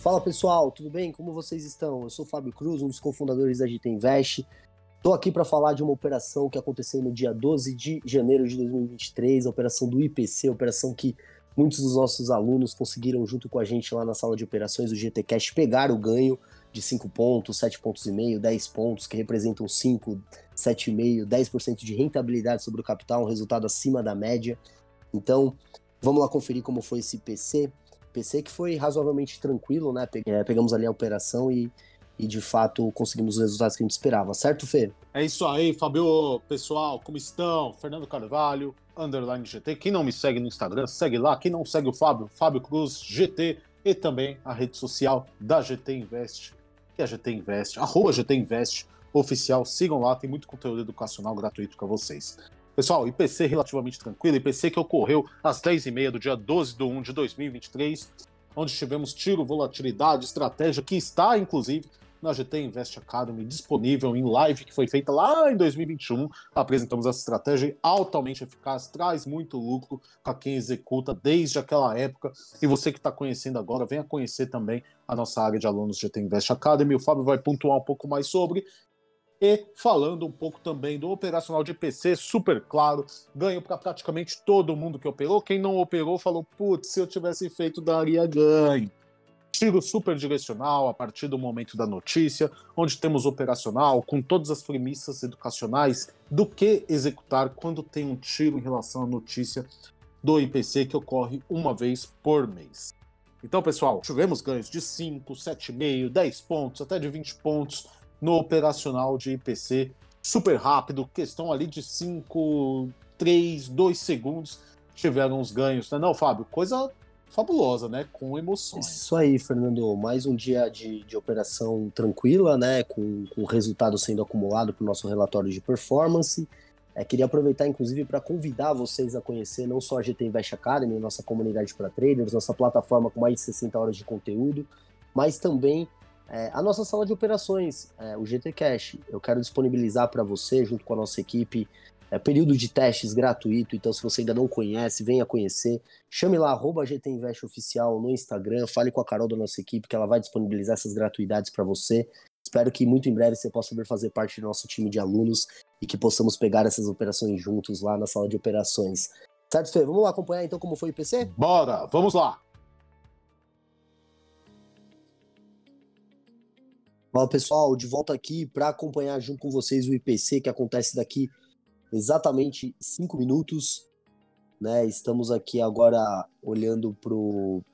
Fala pessoal, tudo bem? Como vocês estão? Eu sou Fábio Cruz, um dos cofundadores da GT Invest. Estou aqui para falar de uma operação que aconteceu no dia 12 de janeiro de 2023, a operação do IPC, a operação que muitos dos nossos alunos conseguiram, junto com a gente lá na sala de operações do GT Cash, pegar o ganho de 5 pontos, 7 pontos e meio, 10 pontos, que representam 5, 7,5, 10% de rentabilidade sobre o capital, um resultado acima da média. Então, vamos lá conferir como foi esse IPC. PC que foi razoavelmente tranquilo, né? É, pegamos ali a operação e, e de fato conseguimos os resultados que a gente esperava, certo, Fê? É isso aí, Fabio. Pessoal, como estão? Fernando Carvalho, underline GT. Quem não me segue no Instagram, segue lá. Quem não segue o Fábio, Fábio Cruz, GT. E também a rede social da GT Invest, que é a GT Invest, arroba GT Invest oficial. Sigam lá, tem muito conteúdo educacional gratuito para vocês. Pessoal, IPC relativamente tranquilo, IPC que ocorreu às 10h30 do dia 12 de 1 de 2023, onde tivemos tiro, volatilidade, estratégia, que está, inclusive, na GT Invest Academy, disponível em live, que foi feita lá em 2021. Apresentamos essa estratégia altamente eficaz, traz muito lucro para quem executa desde aquela época. E você que está conhecendo agora, venha conhecer também a nossa área de alunos GT Invest Academy. O Fábio vai pontuar um pouco mais sobre. E falando um pouco também do operacional de PC, super claro, ganho para praticamente todo mundo que operou. Quem não operou falou: putz, se eu tivesse feito, daria ganho. Tiro super direcional a partir do momento da notícia, onde temos operacional com todas as premissas educacionais do que executar quando tem um tiro em relação à notícia do IPC que ocorre uma vez por mês. Então, pessoal, tivemos ganhos de 5, 7,5, 10 pontos, até de 20 pontos no operacional de IPC, super rápido, questão ali de 5, 3, 2 segundos, tiveram os ganhos, né? Não, Fábio, coisa fabulosa, né? Com emoções. Isso aí, Fernando. Mais um dia de, de operação tranquila, né? Com, com o resultado sendo acumulado para o nosso relatório de performance. É, queria aproveitar, inclusive, para convidar vocês a conhecer não só a GT Invest Academy, nossa comunidade para traders, nossa plataforma com mais de 60 horas de conteúdo, mas também é, a nossa sala de operações, é, o GT Cash, eu quero disponibilizar para você, junto com a nossa equipe, é, período de testes gratuito. Então, se você ainda não conhece, venha conhecer. Chame lá, arroba GT Invest Oficial no Instagram, fale com a Carol da nossa equipe, que ela vai disponibilizar essas gratuidades para você. Espero que muito em breve você possa fazer parte do nosso time de alunos e que possamos pegar essas operações juntos lá na sala de operações. Certo, Fê? Vamos lá acompanhar então como foi o IPC? Bora, vamos lá! Fala pessoal, de volta aqui para acompanhar junto com vocês o IPC que acontece daqui exatamente cinco minutos. Né? Estamos aqui agora olhando para o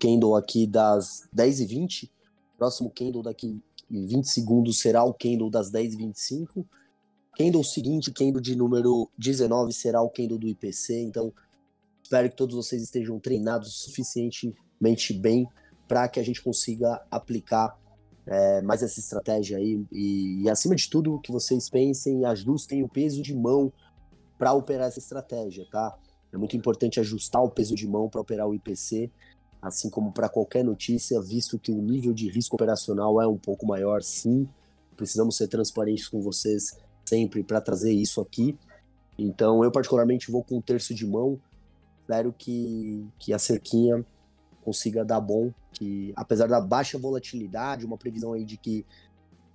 candle aqui das 10h20. Próximo candle daqui 20 segundos será o candle das 10h25. Candle seguinte, candle de número 19, será o candle do IPC. Então, espero que todos vocês estejam treinados suficientemente bem para que a gente consiga aplicar é, mais essa estratégia aí. E, e, acima de tudo, que vocês pensem, ajustem o peso de mão para operar essa estratégia, tá? É muito importante ajustar o peso de mão para operar o IPC, assim como para qualquer notícia, visto que o nível de risco operacional é um pouco maior, sim. Precisamos ser transparentes com vocês sempre para trazer isso aqui. Então, eu particularmente vou com um terço de mão. Espero que, que a cerquinha consiga dar bom, que apesar da baixa volatilidade, uma previsão aí de que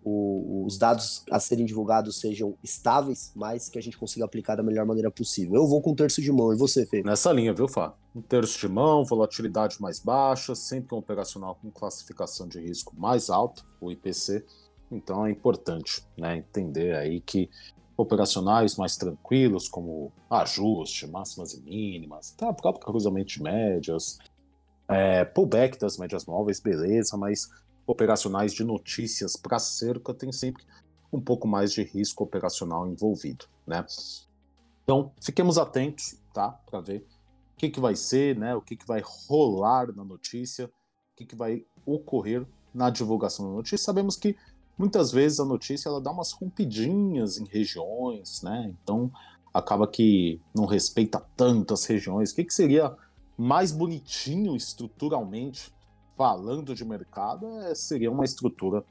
o, os dados a serem divulgados sejam estáveis, mas que a gente consiga aplicar da melhor maneira possível. Eu vou com um terço de mão, e você, Fê? Nessa linha, viu, Fá? Um terço de mão, volatilidade mais baixa, sempre um operacional com classificação de risco mais alta, o IPC. Então é importante né, entender aí que operacionais mais tranquilos, como ajuste, máximas e mínimas, tá, próprio cruzamento de médias, é, pullback das médias móveis, beleza, mas operacionais de notícias para cerca tem sempre um pouco mais de risco operacional envolvido, né? Então, fiquemos atentos, tá? Para ver o que, que vai ser, né? O que, que vai rolar na notícia, o que, que vai ocorrer na divulgação da notícia. Sabemos que muitas vezes a notícia ela dá umas rompidinhas em regiões, né? Então acaba que não respeita tantas regiões. O que, que seria mais bonitinho estruturalmente, falando de mercado, é, seria uma estrutura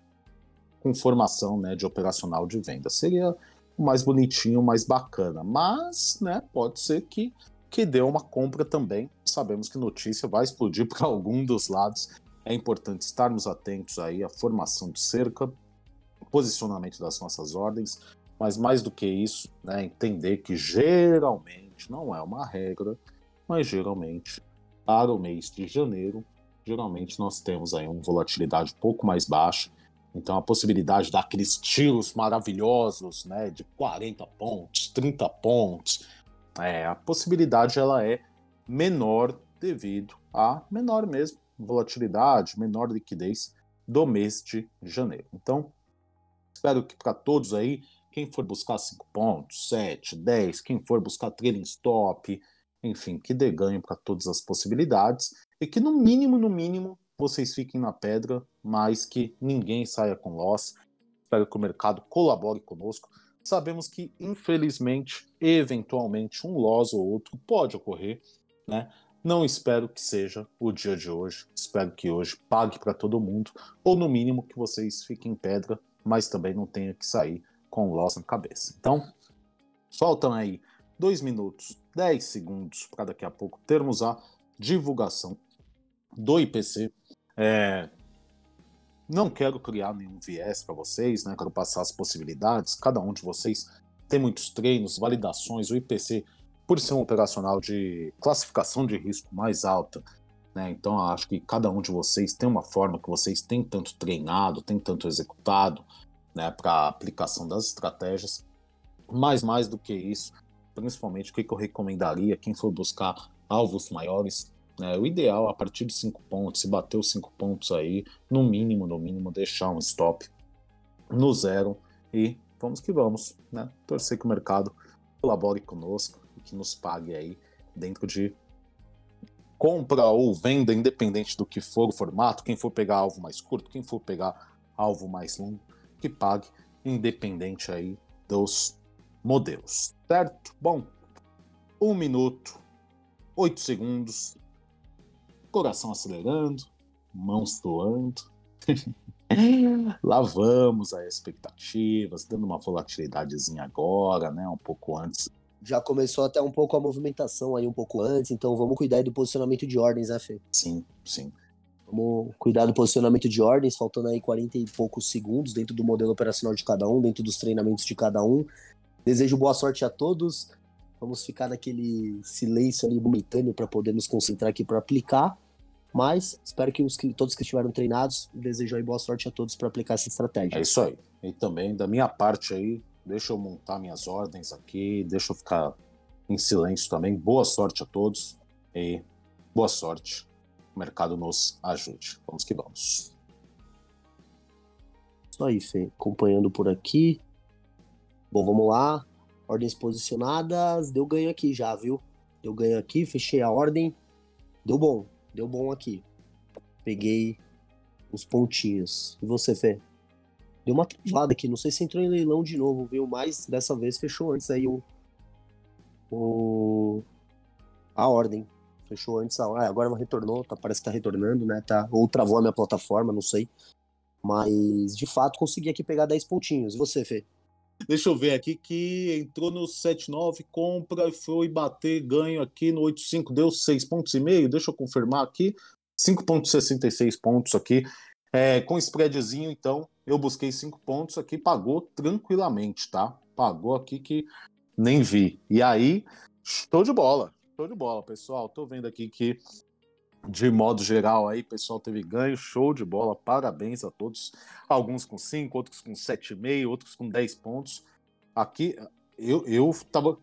com formação né, de operacional de venda. Seria o mais bonitinho, mais bacana. Mas né, pode ser que, que dê uma compra também. Sabemos que notícia vai explodir para algum dos lados é importante estarmos atentos aí à formação de cerca, posicionamento das nossas ordens, mas mais do que isso, né, entender que geralmente, não é uma regra, mas geralmente, para o mês de janeiro, geralmente nós temos aí uma volatilidade um pouco mais baixa, então a possibilidade daqueles tiros maravilhosos, né, de 40 pontos, 30 pontos, é, a possibilidade ela é menor devido a menor mesmo volatilidade, menor liquidez do mês de janeiro. Então, espero que para todos aí, quem for buscar 5 pontos, 7, 10, quem for buscar trading stop, enfim, que dê ganho para todas as possibilidades e que no mínimo, no mínimo, vocês fiquem na pedra, mas que ninguém saia com loss. Espero que o mercado colabore conosco. Sabemos que, infelizmente, eventualmente, um loss ou outro pode ocorrer, né? Não espero que seja o dia de hoje. Espero que hoje pague para todo mundo, ou no mínimo que vocês fiquem em pedra, mas também não tenha que sair com loss na cabeça. Então, faltam aí 2 minutos, 10 segundos para daqui a pouco termos a divulgação do IPC. É, não quero criar nenhum viés para vocês, né? Quero passar as possibilidades. Cada um de vocês tem muitos treinos, validações. O IPC por ser um operacional de classificação de risco mais alta, né? Então acho que cada um de vocês tem uma forma que vocês têm tanto treinado, têm tanto executado, né, para aplicação das estratégias. Mas mais do que isso, principalmente o que, eu recomendaria quem for buscar alvos maiores, né, o ideal a partir de cinco pontos, se bater os cinco pontos aí, no mínimo, no mínimo deixar um stop no zero e vamos que vamos, né? Torcer que o mercado colabore conosco que nos pague aí dentro de compra ou venda, independente do que for o formato, quem for pegar alvo mais curto, quem for pegar alvo mais longo, que pague independente aí dos modelos, certo? Bom, um minuto, oito segundos, coração acelerando, mãos doando. Lá vamos as expectativas, dando uma volatilidadezinha agora, né? Um pouco antes já começou até um pouco a movimentação aí um pouco antes, então vamos cuidar do posicionamento de ordens, né, Fê? Sim, sim. Vamos cuidar do posicionamento de ordens, faltando aí 40 e poucos segundos dentro do modelo operacional de cada um, dentro dos treinamentos de cada um. Desejo boa sorte a todos. Vamos ficar naquele silêncio ali momentâneo para poder nos concentrar aqui para aplicar. Mas espero que os, todos que estiveram treinados, desejo aí boa sorte a todos para aplicar essa estratégia. É isso aí. E também da minha parte aí, Deixa eu montar minhas ordens aqui, deixa eu ficar em silêncio também. Boa sorte a todos e boa sorte. O mercado nos ajude. Vamos que vamos. Isso aí, Fê. Acompanhando por aqui. Bom, vamos lá. Ordens posicionadas. Deu ganho aqui já, viu? Deu ganho aqui, fechei a ordem. Deu bom. Deu bom aqui. Peguei os pontinhos. E você, Fê? Deu uma travada aqui, não sei se entrou em leilão de novo, viu? Mas dessa vez fechou antes aí o. o a ordem. Fechou antes a ordem. Ah, agora retornou, tá, parece que tá retornando, né? Tá, ou travou a minha plataforma, não sei. Mas, de fato, consegui aqui pegar 10 pontinhos. E você, Fê? Deixa eu ver aqui que entrou no 7,9, compra e foi bater ganho aqui no 8,5, deu 6 pontos e meio. Deixa eu confirmar aqui. 5,66 pontos aqui. É, com spreadzinho, então, eu busquei cinco pontos aqui, pagou tranquilamente, tá? Pagou aqui que nem vi. E aí, show de bola, show de bola, pessoal. Tô vendo aqui que, de modo geral, aí, pessoal teve ganho, show de bola, parabéns a todos. Alguns com cinco, outros com sete e meio, outros com dez pontos. Aqui, eu, eu tava.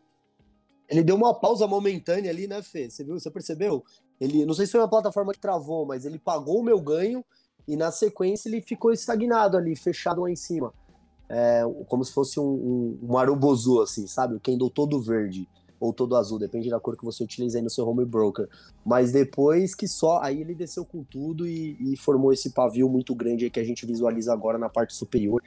Ele deu uma pausa momentânea ali, né, Fê? Você viu? Você percebeu? Ele, não sei se foi uma plataforma que travou, mas ele pagou o meu ganho e na sequência ele ficou estagnado ali, fechado lá em cima. É, como se fosse um, um, um arubozu, assim, sabe? O candle todo verde ou todo azul, depende da cor que você utiliza aí no seu home broker. Mas depois que só, aí ele desceu com tudo e, e formou esse pavio muito grande aí que a gente visualiza agora na parte superior,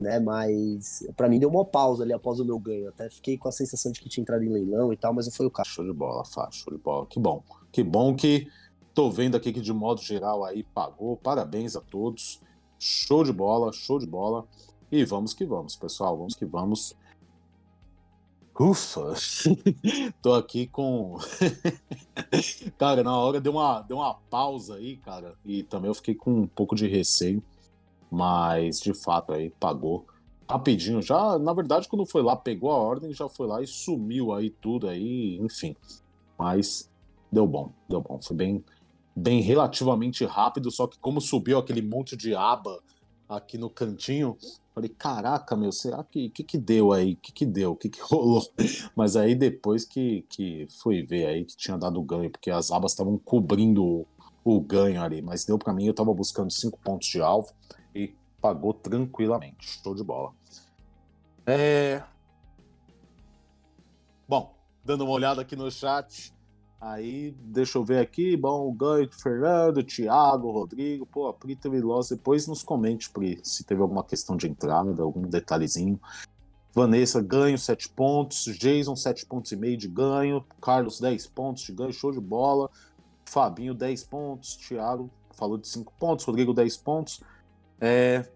né? Mas para mim deu uma pausa ali após o meu ganho. Até fiquei com a sensação de que tinha entrado em leilão e tal, mas não foi o caso. Show de bola, Fá, show de bola. Que bom. Que bom que Tô vendo aqui que de modo geral aí pagou. Parabéns a todos. Show de bola, show de bola. E vamos que vamos, pessoal. Vamos que vamos. Ufa! Tô aqui com. cara, na hora deu uma, deu uma pausa aí, cara. E também eu fiquei com um pouco de receio. Mas de fato aí pagou rapidinho. Já, na verdade, quando foi lá, pegou a ordem, já foi lá e sumiu aí tudo aí, enfim. Mas deu bom, deu bom. Foi bem, bem relativamente rápido, só que como subiu aquele monte de aba aqui no cantinho, falei, caraca, meu, será que que, que deu aí? Que, que deu? O que, que rolou? Mas aí depois que, que fui ver aí que tinha dado ganho, porque as abas estavam cobrindo o, o ganho ali, mas deu para mim, eu tava buscando cinco pontos de alvo e pagou tranquilamente. Show de bola. É... Bom, dando uma olhada aqui no chat, Aí, deixa eu ver aqui. Bom, ganho Fernando, Thiago, Rodrigo. Pô, a Pri loss. Depois nos comente, Pri, se teve alguma questão de entrada, algum detalhezinho. Vanessa, ganho 7 pontos. Jason, 7 pontos e meio de ganho. Carlos, 10 pontos de ganho. Show de bola. Fabinho, 10 pontos. Thiago falou de 5 pontos. Rodrigo, 10 pontos. É,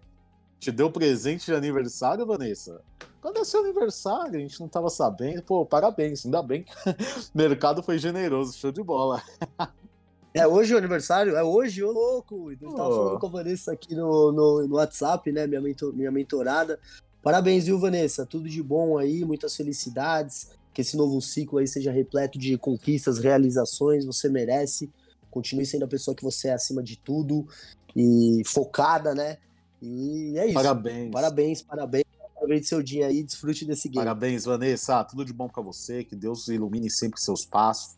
te deu presente de aniversário, Vanessa? Quando é seu aniversário, a gente não tava sabendo. Pô, parabéns, ainda bem que o mercado foi generoso, show de bola. É hoje o aniversário? É hoje, ô louco! Então, oh. tava falando com a Vanessa aqui no, no, no WhatsApp, né? Minha, mentor, minha mentorada. Parabéns, viu, Vanessa? Tudo de bom aí, muitas felicidades. Que esse novo ciclo aí seja repleto de conquistas, realizações. Você merece. Continue sendo a pessoa que você é acima de tudo e focada, né? E é isso. Parabéns. Parabéns, parabéns. Aproveite seu dia aí, desfrute desse game. Parabéns, Vanessa. Tudo de bom para você. Que Deus ilumine sempre seus passos.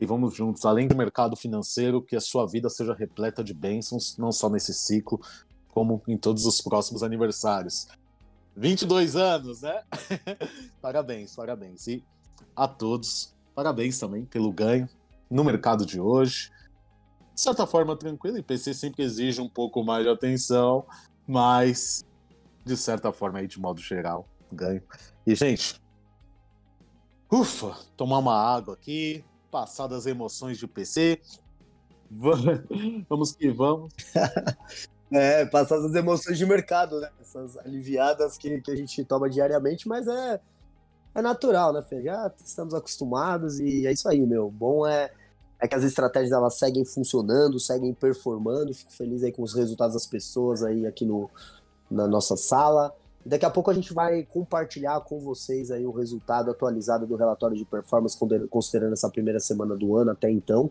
E vamos juntos, além do mercado financeiro, que a sua vida seja repleta de bênçãos, não só nesse ciclo, como em todos os próximos aniversários. 22 anos, né? parabéns, parabéns. E a todos, parabéns também pelo ganho no mercado de hoje. De certa forma, tranquilo, e PC sempre exige um pouco mais de atenção, mas de certa forma aí de modo geral ganho. E gente, ufa, tomar uma água aqui, passar das emoções de PC. Vamos que vamos. é, passar das emoções de mercado, né? Essas aliviadas que, que a gente toma diariamente, mas é, é natural, né, Fê? Já estamos acostumados e é isso aí, meu. Bom é, é que as estratégias elas seguem funcionando, seguem performando. Fico feliz aí com os resultados das pessoas aí aqui no, na nossa sala. Daqui a pouco a gente vai compartilhar com vocês aí o resultado atualizado do relatório de performance, considerando essa primeira semana do ano até então.